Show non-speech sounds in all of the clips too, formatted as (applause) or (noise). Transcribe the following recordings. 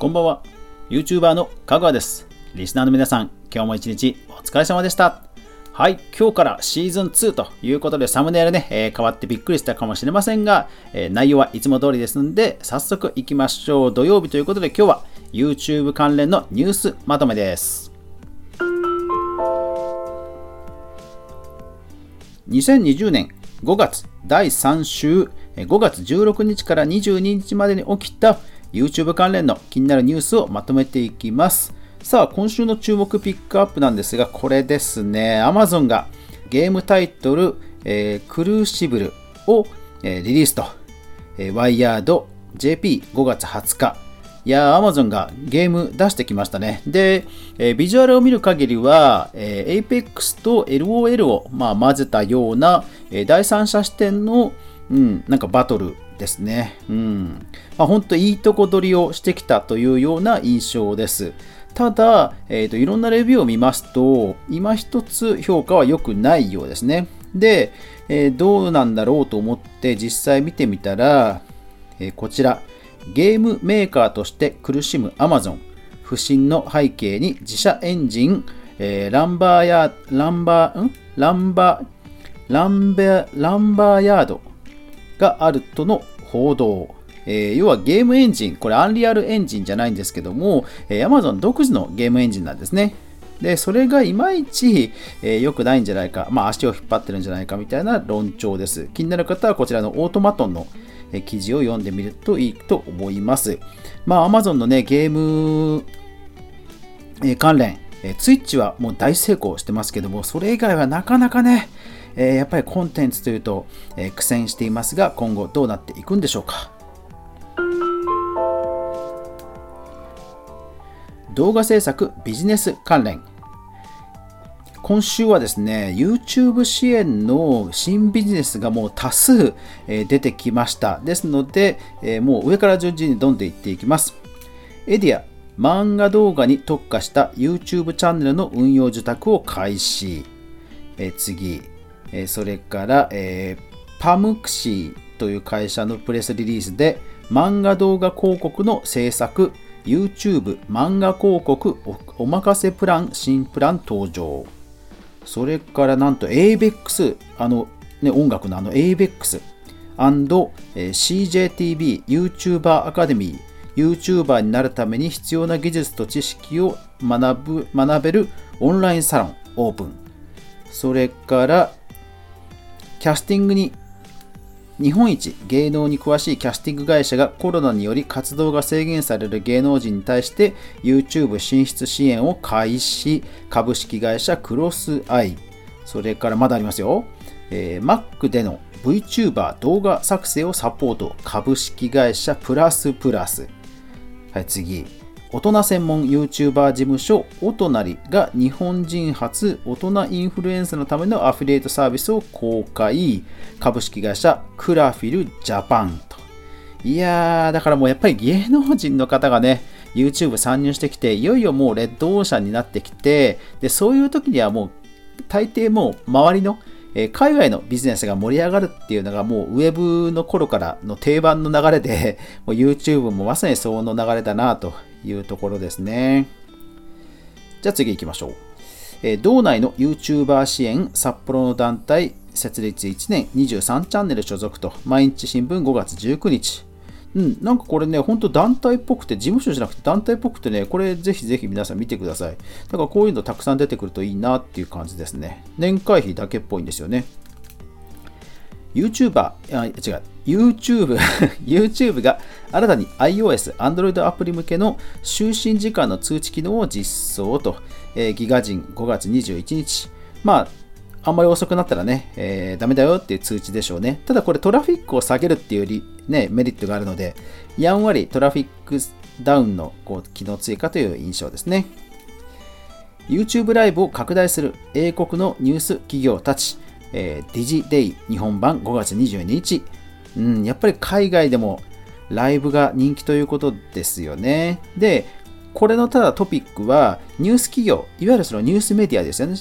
こんばんは。YouTuber のかぐわです。リスナーの皆さん、今日も一日お疲れ様でした。はい、今日からシーズン2ということで、サムネイルね、えー変わってびっくりしたかもしれませんが、えー内容はいつも通りですので、早速行きましょう。土曜日ということで、今日は YouTube 関連のニュースまとめです。2020年5月第3週5月16日から22日までに起きた YouTube 関連の気になるニュースをまとめていきます。さあ、今週の注目ピックアップなんですが、これですね、Amazon がゲームタイトル、えークルーシブルを、えーリリースと、えー、ワイヤード JP5 月20日。いやー、Amazon がゲーム出してきましたね。で、えービジュアルを見る限りは、えー Apex と LOL を、まあ、混ぜたような、えー第三者視点の、うん、なんかバトルですね。うん。まあ、本当いいとこ取りをしてきたというような印象です。ただ、えーと、いろんなレビューを見ますと、今一つ評価は良くないようですね。で、えーどうなんだろうと思って実際見てみたら、えーこちら、ゲームメーカーとして苦しむ Amazon、不振の背景に自社エンジン、えーランバーヤランバー、ん？ランバー、ランベランバーヤードがあるとの報道。えー要はゲームエンジン、これアンリアルエンジンじゃないんですけども、えー Amazon 独自のゲームエンジンなんですね。で、それがいまいち、えー良くないんじゃないか、まあ足を引っ張ってるんじゃないかみたいな論調です。気になる方はこちらのオートマトンの記事を読んでみるといいと思います。まあ Amazon のね、ゲームえ関連、え、Twitch はもう大成功してますけども、それ以外はなかなかね、えーやっぱりコンテンツというと、えー苦戦していますが、今後どうなっていくんでしょうか。動画制作ビジネス関連。今週はですね、YouTube 支援の新ビジネスがもう多数、えー出てきました。ですので、えーもう上から順次にどんどんいっていきます。エディア、漫画動画に特化した YouTube チャンネルの運用受託を開始。え次、えそれから、えパムクシーという会社のプレスリリースで漫画動画広告の制作、YouTube 漫画広告おお任せプラン新プラン登場。それからなんと ABEX、あの、ね、音楽のあの ABEX、and えー CJTV、YouTuber アカデミー、YouTuber になるために必要な技術と知識を学ぶ学べるオンラインサロンオープン。それから、キャスティングに日本一芸能に詳しいキャスティング会社がコロナにより活動が制限される芸能人に対して YouTube 進出支援を開始。株式会社クロスアイ。それからまだありますよ、えー Mac での VTuber 動画作成をサポート。株式会社プラスプラス。はい次。大人専門 YouTuber 事務所おとなりが日本人初大人インフルエンサーのためのアフィリエイトサービスを公開。株式会社クラフィルジャパンと。いやーだからもうやっぱり芸能人の方がね YouTube 参入してきていよいよもうレッドオーシャンになってきてでそういう時にはもう大抵もう周りのえー海外のビジネスが盛り上がるっていうのがもうウェブの頃からの定番の流れで、(laughs) もう YouTube もまさにその流れだなというところですね。じゃあ次行きましょう。えー道内の YouTuber 支援札幌の団体設立1年23チャンネル所属と毎日新聞5月19日。うん、なんかこれね、本当団体っぽくて、事務所じゃなくて団体っぽくてね、これぜひぜひ皆さん見てください。だからこういうのたくさん出てくるといいなっていう感じですね。年会費だけっぽいんですよね。YouTuber、あ違う、YouTube、(laughs) YouTube が新たに iOS、Android アプリ向けの就寝時間の通知機能を実装と、えーギガ人5月21日。まあ、あんまり遅くなったらね、えーダメだよっていう通知でしょうね。ただこれトラフィックを下げるっていうより、ね、メリットがあるので、やんわりトラフィックダウンのこう機能追加という印象ですね。YouTube ライブを拡大する英国のニュース企業たち、えー、ディジデイ日本版5月22日、うん、やっぱり海外でもライブが人気ということですよね。で、これのただトピックはニュース企業、いわゆるそのニュースメディアですよね。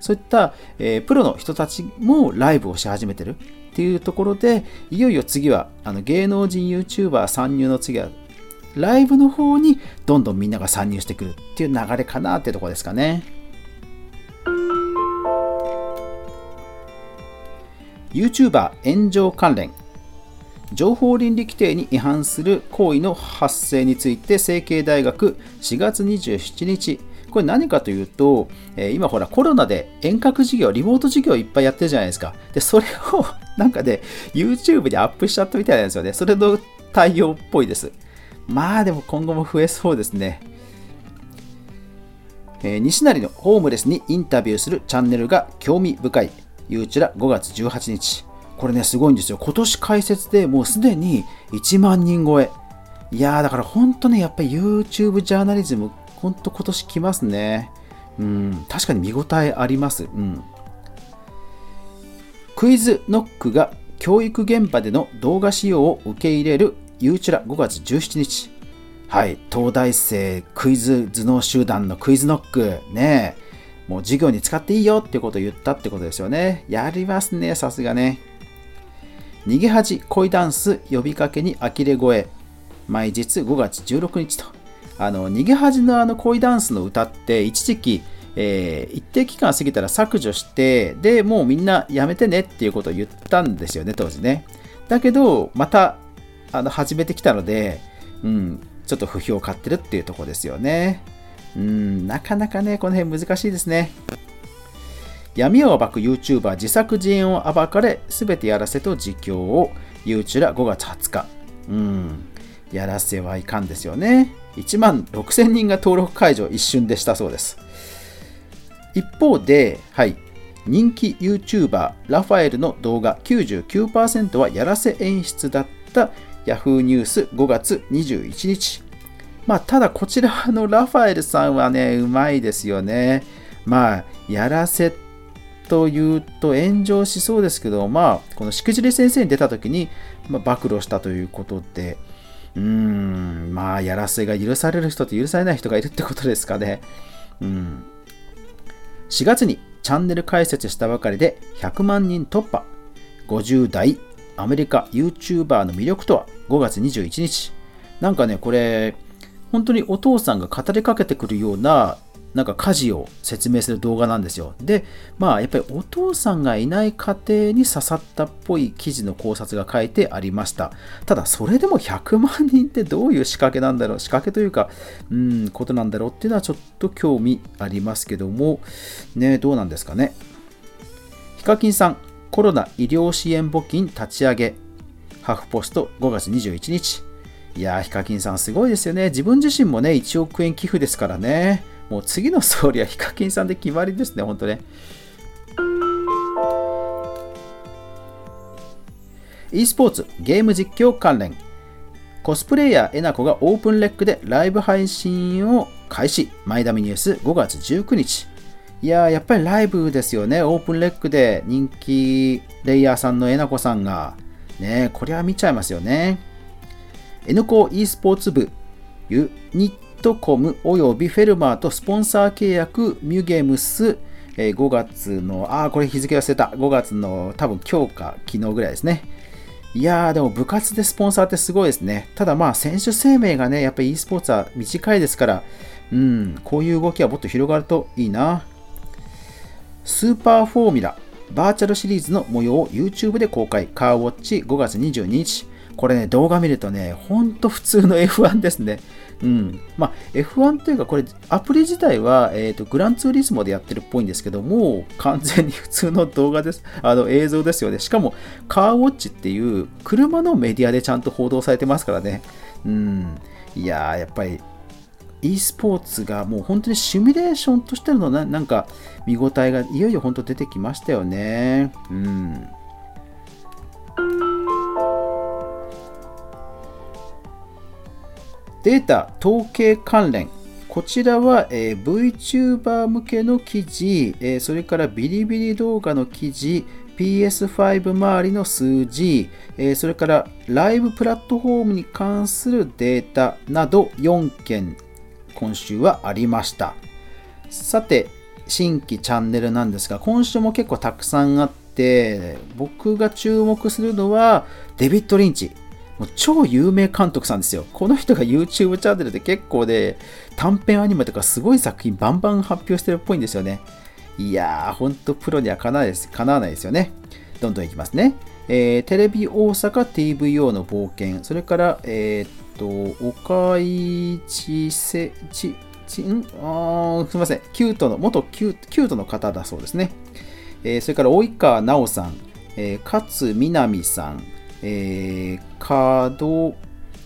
そういった、えープロの人たちもライブをし始めてるっていうところで、いよいよ次はあの芸能人 YouTuber 参入の次はライブの方にどんどんみんなが参入してくるっていう流れかなっていうところですかね。YouTuber 炎上関連情報倫理規定に違反する行為の発生について成蹊大学4月27日これ何かというと、え、今ほらコロナで遠隔授業、リモート授業いっぱいやってるじゃないですか。で、それを (laughs) なんかね、YouTube でアップしちゃったみたいなんですよね。それの対応っぽいです。まあでも今後も増えそうですね。えー、西成のホームレスにインタビューするチャンネルが興味深い。ゆうちら5月18日。これね、すごいんですよ。今年開設でもうすでに1万人超え。いやー、だから本当ね、やっぱり YouTube ジャーナリズムほんと今年来ますね。うん、確かに見応えあります。うん。クイズノックが教育現場での動画使用を受け入れるゆうちら5月17日。はい、東大生クイズ頭脳集団のクイズノックねもう授業に使っていいよってことを言ったってことですよね。やりますね、さすがね。逃げ恥恋ダンス呼びかけに呆れ声。毎日5月16日と。あの、逃げ恥のあの恋ダンスの歌って一時期、えー、一定期間過ぎたら削除して、で、もうみんなやめてねっていうことを言ったんですよね、当時ね。だけど、また、あの、始めてきたので、うん、ちょっと不評を買ってるっていうとこですよね。うん、なかなかね、この辺難しいですね。闇を暴く YouTuber 自作自演を暴かれ、すべてやらせと実況を YouTube 5月20日。うん、やらせはいかんですよね。1万6000人が登録解除一瞬でしたそうです。一方で、はい、人気 YouTuber ラファエルの動画99%はやらせ演出だった Yahoo ニュース5月21日。まあ、ただこちらのラファエルさんはね、うまいですよね。まあ、やらせというと炎上しそうですけど、まあ、このしくじり先生に出た時に、まあ、暴露したということで、うん、まあ、やらせが許される人と許されない人がいるってことですかね。うん。4月にチャンネル開設したばかりで100万人突破。50代アメリカ YouTuber の魅力とは？5月21日。なんかね、これ、本当にお父さんが語りかけてくるようななんか家事を説明する動画なんですよ。で、まあやっぱりお父さんがいない家庭に刺さったっぽい記事の考察が書いてありました。ただそれでも100万人ってどういう仕掛けなんだろう？仕掛けというか、うん、ことなんだろうっていうのはちょっと興味ありますけども、ね、どうなんですかね？ヒカキンさん、コロナ医療支援募金立ち上げ、ハフポスト5月21日。いやー、ヒカキンさんすごいですよね。自分自身もね、1億円寄付ですからね。もう次の総理はヒカキンさんで決まりですね、本当ね。e スポーツ、ゲーム実況関連。コスプレイヤーえなこがオープンレックでライブ配信を開始。マイダミニュース5月19日。いやー、やっぱりライブですよね。オープンレックで人気レイヤーさんのえなこさんが。ねこりゃ見ちゃいますよね。N コ e スポーツ部ユニトコムおよびフェルマーとスポンサー契約ミュゲムス5月の、ああ、これ日付忘れた。5月の多分今日か昨日ぐらいですね。いやー、でも部活でスポンサーってすごいですね。ただまあ選手生命がね、やっぱり e スポーツは短いですから、うん、こういう動きはもっと広がるといいな。スーパーフォーミュラバーチャルシリーズの模様を YouTube で公開。 Car Watch 5月22日。これね、動画見るとね、ほんと普通の F1 ですね。うん。まあ、F1 というか、これ、アプリ自体は、えっ、ー、と、グランツーリスモでやってるっぽいんですけども、完全に普通の動画です。あの、映像ですよね。しかも、 Car Watch っていう、車のメディアでちゃんと報道されてますからね。うん。いやー、やっぱり、e スポーツがもう本当にシミュレーションとしてのななんか見応えがいよいよ本当出てきましたよね。うん。データ統計関連。こちらは、えー、VTuber 向けの記事、えー、それからビリビリ動画の記事、PS5 周りの数字、えー、それからライブプラットフォームに関するデータなど4件今週はありました。さて、新規チャンネルなんですが、今週も結構たくさんあって、僕が注目するのはデビッド・リンチ。もう超有名監督さんですよ。この人が YouTube チャンネルで結構で、短編アニメとかすごい作品バンバン発表してるっぽいんですよね。いやー、ほんとプロにはかなわないですかなわないですよね。どんどんいきますね。えー、テレビ大阪 TVO の冒険、それから、えー、っと、岡市せ、ち、ち、ん？あすみません、キュートの、元キュキュートの方だそうですね。えー、それから、及川奈緒さん、えー、勝みなみさん、えー、門、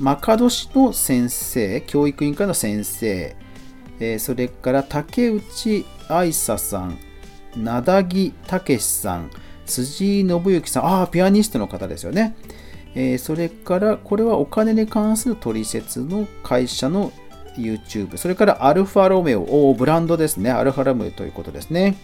門市の先生、教育委員会の先生、えー、それから竹内愛沙さん、名田木武さん、辻井信之さん、ああ、ピアニストの方ですよね。えー、それから、これはお金に関する取説の会社の YouTube、それからアルファロメオ、おブランドですね、アルファロメオということですね。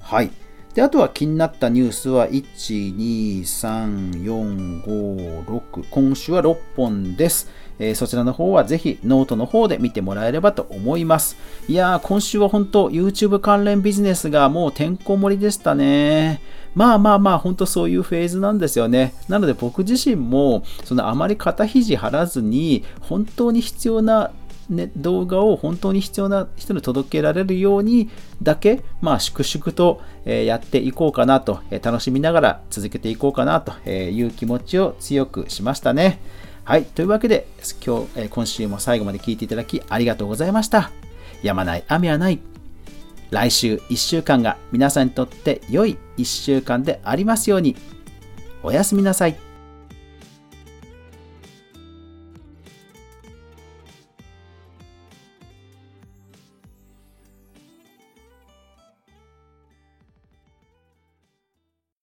はい。で、あとは気になったニュースは、1、2、3、4、5、6、今週は6本です。えー、そちらの方はぜひノートの方で見てもらえればと思います。いやー、今週は本当 YouTube 関連ビジネスがもうてんこ盛りでしたね。まあまあまあ、本当そういうフェーズなんですよね。なので僕自身も、そのあまり肩肘張らずに、本当に必要なね、動画を本当に必要な人に届けられるようにだけ、まあ、粛々と、えやっていこうかなと、え楽しみながら続けていこうかなという気持ちを強くしましたね。はい。というわけで、今日、え今週も最後まで聞いていただきありがとうございました。やまない雨はない。来週1週間が皆さんにとって良い1週間でありますように。おやすみなさい。